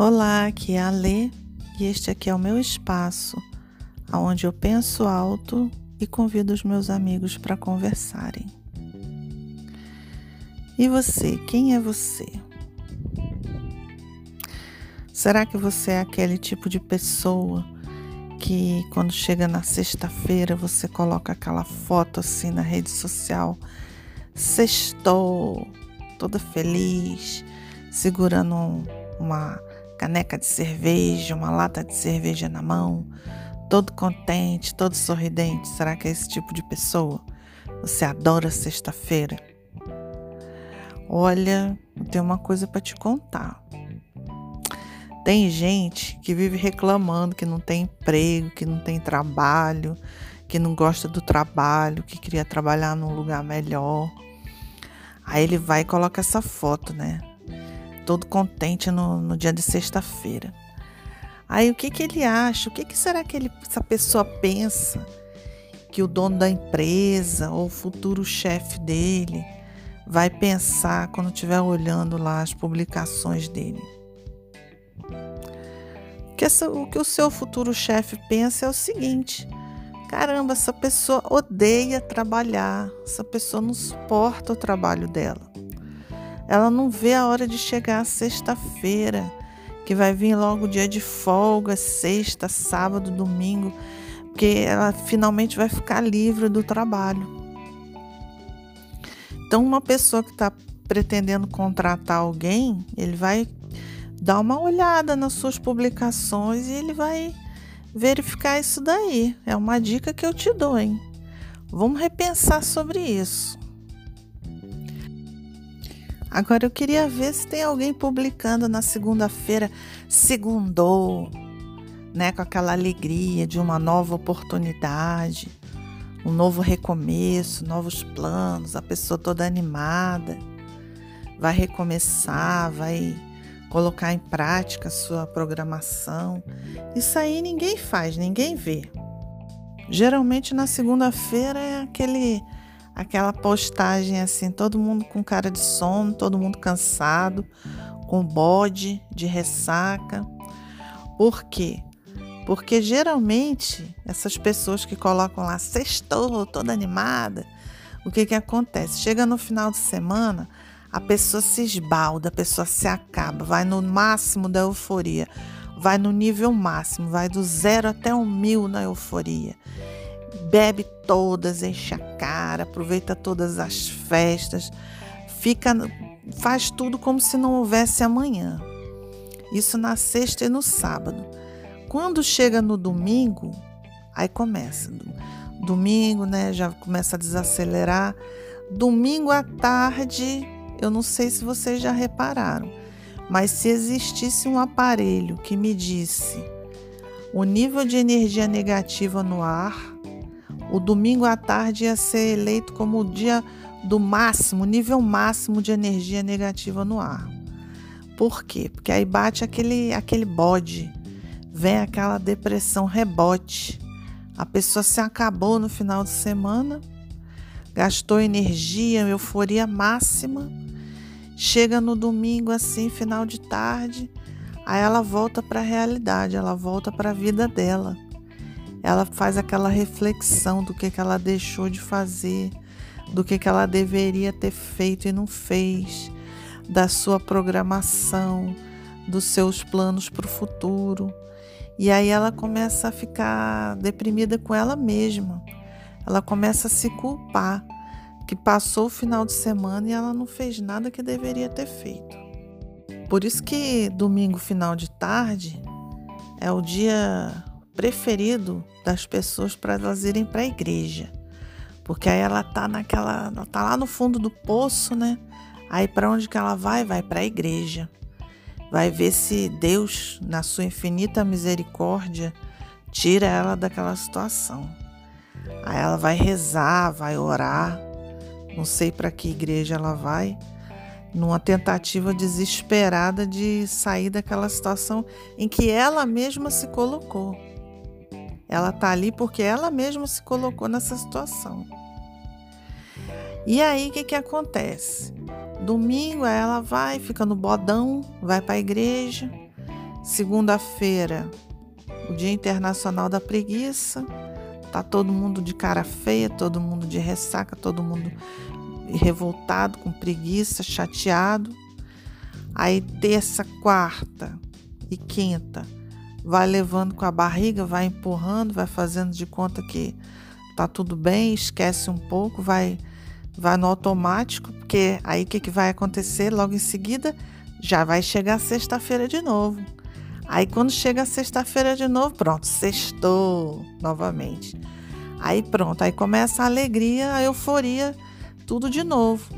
Olá, aqui é a Lê e este aqui é o meu espaço, onde eu penso alto e convido os meus amigos para conversarem. E você, quem é você? Será que você é aquele tipo de pessoa que quando chega na sexta-feira você coloca aquela foto assim na rede social? Sextou, toda feliz, segurando uma caneca de cerveja, uma lata de cerveja na mão, todo contente, todo sorridente. Será que é esse tipo de pessoa? Você adora sexta-feira? Olha, eu tenho uma coisa para te contar. Tem gente que vive reclamando que não tem emprego, que não tem trabalho, que não gosta do trabalho, que queria trabalhar num lugar melhor. Aí ele vai e coloca essa foto, né? Todo contente no, no dia de sexta-feira. Aí o que, que ele acha? O que, que será que ele, essa pessoa pensa que o dono da empresa ou o futuro chefe dele vai pensar quando estiver olhando lá as publicações dele? Que essa, o que o seu futuro chefe pensa é o seguinte: caramba, essa pessoa odeia trabalhar, essa pessoa não suporta o trabalho dela. Ela não vê a hora de chegar a sexta-feira, que vai vir logo o dia de folga, sexta, sábado, domingo, porque ela finalmente vai ficar livre do trabalho. Então, uma pessoa que está pretendendo contratar alguém, ele vai dar uma olhada nas suas publicações e ele vai verificar isso daí. É uma dica que eu te dou, hein? Vamos repensar sobre isso. Agora eu queria ver se tem alguém publicando na segunda-feira, segundou, né, com aquela alegria de uma nova oportunidade, um novo recomeço, novos planos, a pessoa toda animada, vai recomeçar, vai colocar em prática a sua programação. Isso aí ninguém faz, ninguém vê. Geralmente na segunda-feira é aquele aquela postagem assim, todo mundo com cara de sono, todo mundo cansado, com bode de ressaca. Por quê? Porque geralmente essas pessoas que colocam lá sextou, toda animada, o que que acontece? Chega no final de semana, a pessoa se esbalda, a pessoa se acaba, vai no máximo da euforia, vai no nível máximo, vai do zero até o mil na euforia bebe todas, enche a cara, aproveita todas as festas, fica faz tudo como se não houvesse amanhã. Isso na sexta e no sábado. Quando chega no domingo, aí começa. Domingo, né, já começa a desacelerar. Domingo à tarde, eu não sei se vocês já repararam, mas se existisse um aparelho que medisse o nível de energia negativa no ar, o domingo à tarde ia ser eleito como o dia do máximo, nível máximo de energia negativa no ar. Por quê? Porque aí bate aquele, aquele bode, vem aquela depressão rebote. A pessoa se acabou no final de semana, gastou energia, euforia máxima. Chega no domingo assim, final de tarde, aí ela volta para a realidade, ela volta para a vida dela ela faz aquela reflexão do que, que ela deixou de fazer, do que, que ela deveria ter feito e não fez, da sua programação, dos seus planos para o futuro. E aí ela começa a ficar deprimida com ela mesma. Ela começa a se culpar que passou o final de semana e ela não fez nada que deveria ter feito. Por isso que domingo final de tarde é o dia preferido das pessoas para elas irem para a igreja. Porque aí ela tá naquela, ela tá lá no fundo do poço, né? Aí para onde que ela vai? Vai para a igreja. Vai ver se Deus, na sua infinita misericórdia, tira ela daquela situação. Aí ela vai rezar, vai orar. Não sei para que igreja ela vai, numa tentativa desesperada de sair daquela situação em que ela mesma se colocou. Ela está ali porque ela mesma se colocou nessa situação. E aí o que, que acontece? Domingo ela vai, fica no bodão, vai para a igreja, Segunda-feira, o Dia Internacional da Preguiça. Tá todo mundo de cara feia, todo mundo de ressaca, todo mundo revoltado, com preguiça, chateado. Aí terça, quarta e quinta, vai levando com a barriga, vai empurrando, vai fazendo de conta que tá tudo bem, esquece um pouco, vai vai no automático, porque aí o que, que vai acontecer logo em seguida? Já vai chegar sexta-feira de novo. Aí quando chega sexta-feira de novo, pronto, sextou novamente. Aí pronto, aí começa a alegria, a euforia, tudo de novo.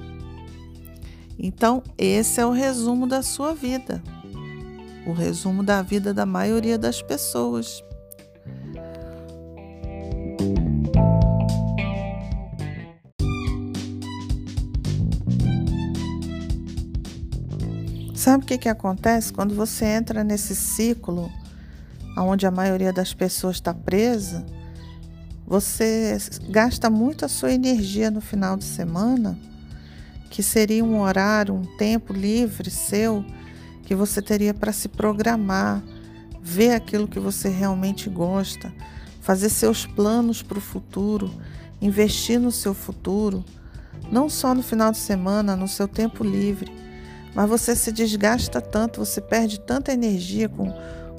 Então, esse é o resumo da sua vida. O resumo da vida da maioria das pessoas. Sabe o que, que acontece quando você entra nesse ciclo onde a maioria das pessoas está presa? Você gasta muito a sua energia no final de semana, que seria um horário, um tempo livre seu, que você teria para se programar, ver aquilo que você realmente gosta, fazer seus planos para o futuro, investir no seu futuro, não só no final de semana, no seu tempo livre mas você se desgasta tanto, você perde tanta energia com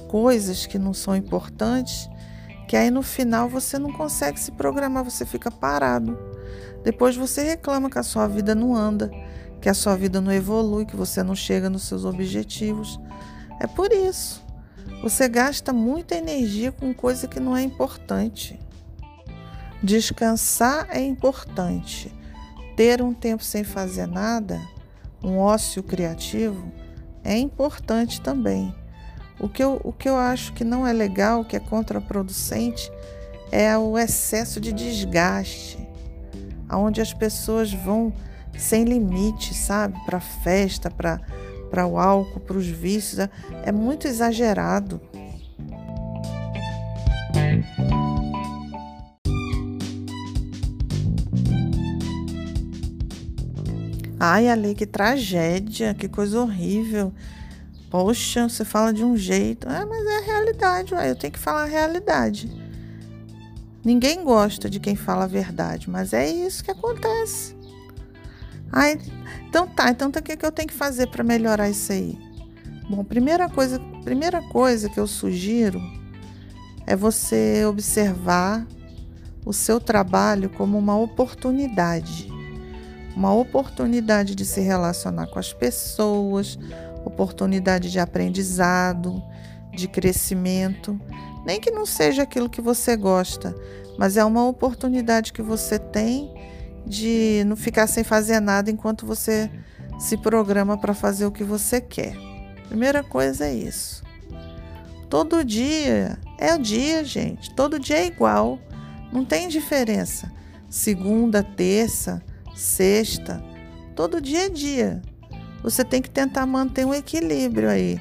coisas que não são importantes, que aí no final você não consegue se programar, você fica parado. Depois você reclama que a sua vida não anda, que a sua vida não evolui, que você não chega nos seus objetivos. É por isso. Você gasta muita energia com coisa que não é importante. Descansar é importante. Ter um tempo sem fazer nada um ócio criativo é importante também. O que, eu, o que eu acho que não é legal, que é contraproducente, é o excesso de desgaste, onde as pessoas vão sem limite, sabe? Para festa, para o álcool, para os vícios. É, é muito exagerado. Ai, Ale, que tragédia, que coisa horrível. Poxa, você fala de um jeito. É, mas é a realidade, ué, eu tenho que falar a realidade. Ninguém gosta de quem fala a verdade, mas é isso que acontece. Então tá, então tá, o que, que eu tenho que fazer para melhorar isso aí? Bom, primeira coisa, primeira coisa que eu sugiro é você observar o seu trabalho como uma oportunidade uma oportunidade de se relacionar com as pessoas, oportunidade de aprendizado, de crescimento. Nem que não seja aquilo que você gosta, mas é uma oportunidade que você tem de não ficar sem fazer nada enquanto você se programa para fazer o que você quer. Primeira coisa é isso. Todo dia é o dia, gente. Todo dia é igual. Não tem diferença. Segunda, terça, sexta, todo dia é dia. Você tem que tentar manter um equilíbrio aí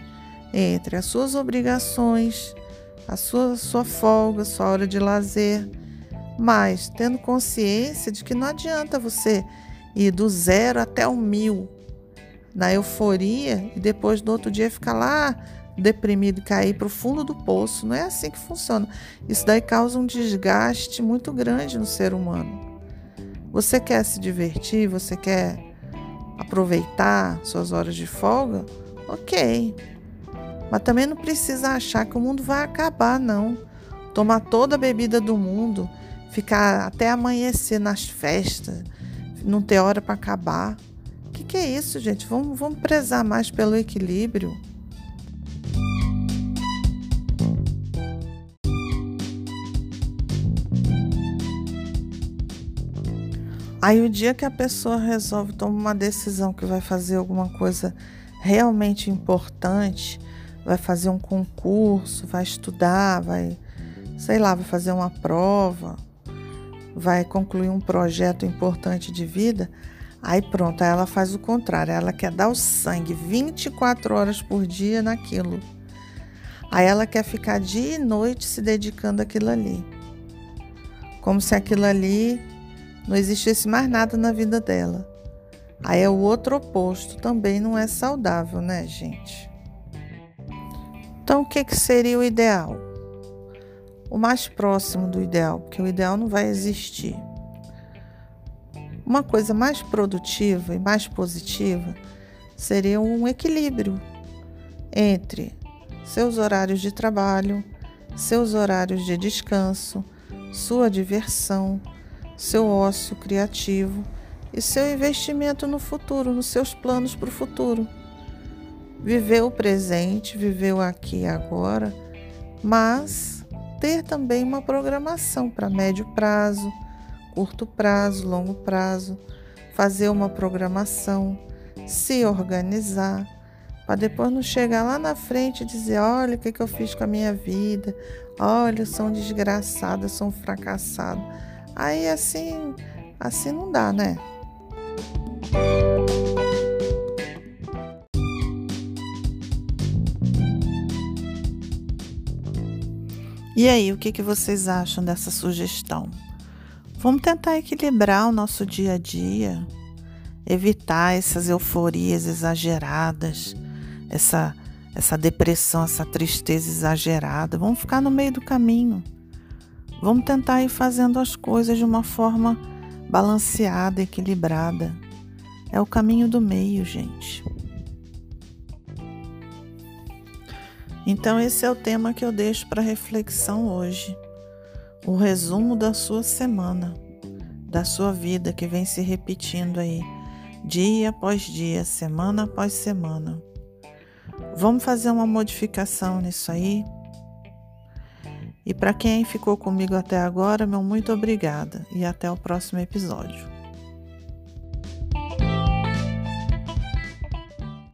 entre as suas obrigações, a sua, sua folga, sua hora de lazer, mas tendo consciência de que não adianta você ir do zero até o mil na euforia e depois no outro dia ficar lá deprimido e cair para o fundo do poço. Não é assim que funciona. Isso daí causa um desgaste muito grande no ser humano. Você quer se divertir? Você quer aproveitar suas horas de folga? Ok. Mas também não precisa achar que o mundo vai acabar, não. Tomar toda a bebida do mundo, ficar até amanhecer nas festas, não ter hora para acabar. O que, que é isso, gente? Vamos, vamos prezar mais pelo equilíbrio. Aí o dia que a pessoa resolve tomar uma decisão que vai fazer alguma coisa realmente importante, vai fazer um concurso, vai estudar, vai, sei lá, vai fazer uma prova, vai concluir um projeto importante de vida, aí pronto, aí ela faz o contrário, ela quer dar o sangue 24 horas por dia naquilo. Aí ela quer ficar dia e noite se dedicando àquilo ali. Como se aquilo ali não existisse mais nada na vida dela. Aí é o outro oposto, também não é saudável, né, gente? Então, o que, que seria o ideal? O mais próximo do ideal, porque o ideal não vai existir. Uma coisa mais produtiva e mais positiva seria um equilíbrio entre seus horários de trabalho, seus horários de descanso, sua diversão, seu ócio criativo e seu investimento no futuro, nos seus planos para o futuro. Viver o presente, viver o aqui e agora, mas ter também uma programação para médio prazo, curto prazo, longo prazo, fazer uma programação, se organizar, para depois não chegar lá na frente e dizer: olha o que, que eu fiz com a minha vida, olha, eu sou um desgraçado, eu sou um fracassado. Aí assim, assim não dá, né? E aí, o que, que vocês acham dessa sugestão? Vamos tentar equilibrar o nosso dia a dia, evitar essas euforias exageradas, essa, essa depressão, essa tristeza exagerada. Vamos ficar no meio do caminho. Vamos tentar ir fazendo as coisas de uma forma balanceada, equilibrada. É o caminho do meio, gente. Então, esse é o tema que eu deixo para reflexão hoje. O resumo da sua semana, da sua vida que vem se repetindo aí, dia após dia, semana após semana. Vamos fazer uma modificação nisso aí? E para quem ficou comigo até agora, meu muito obrigada e até o próximo episódio.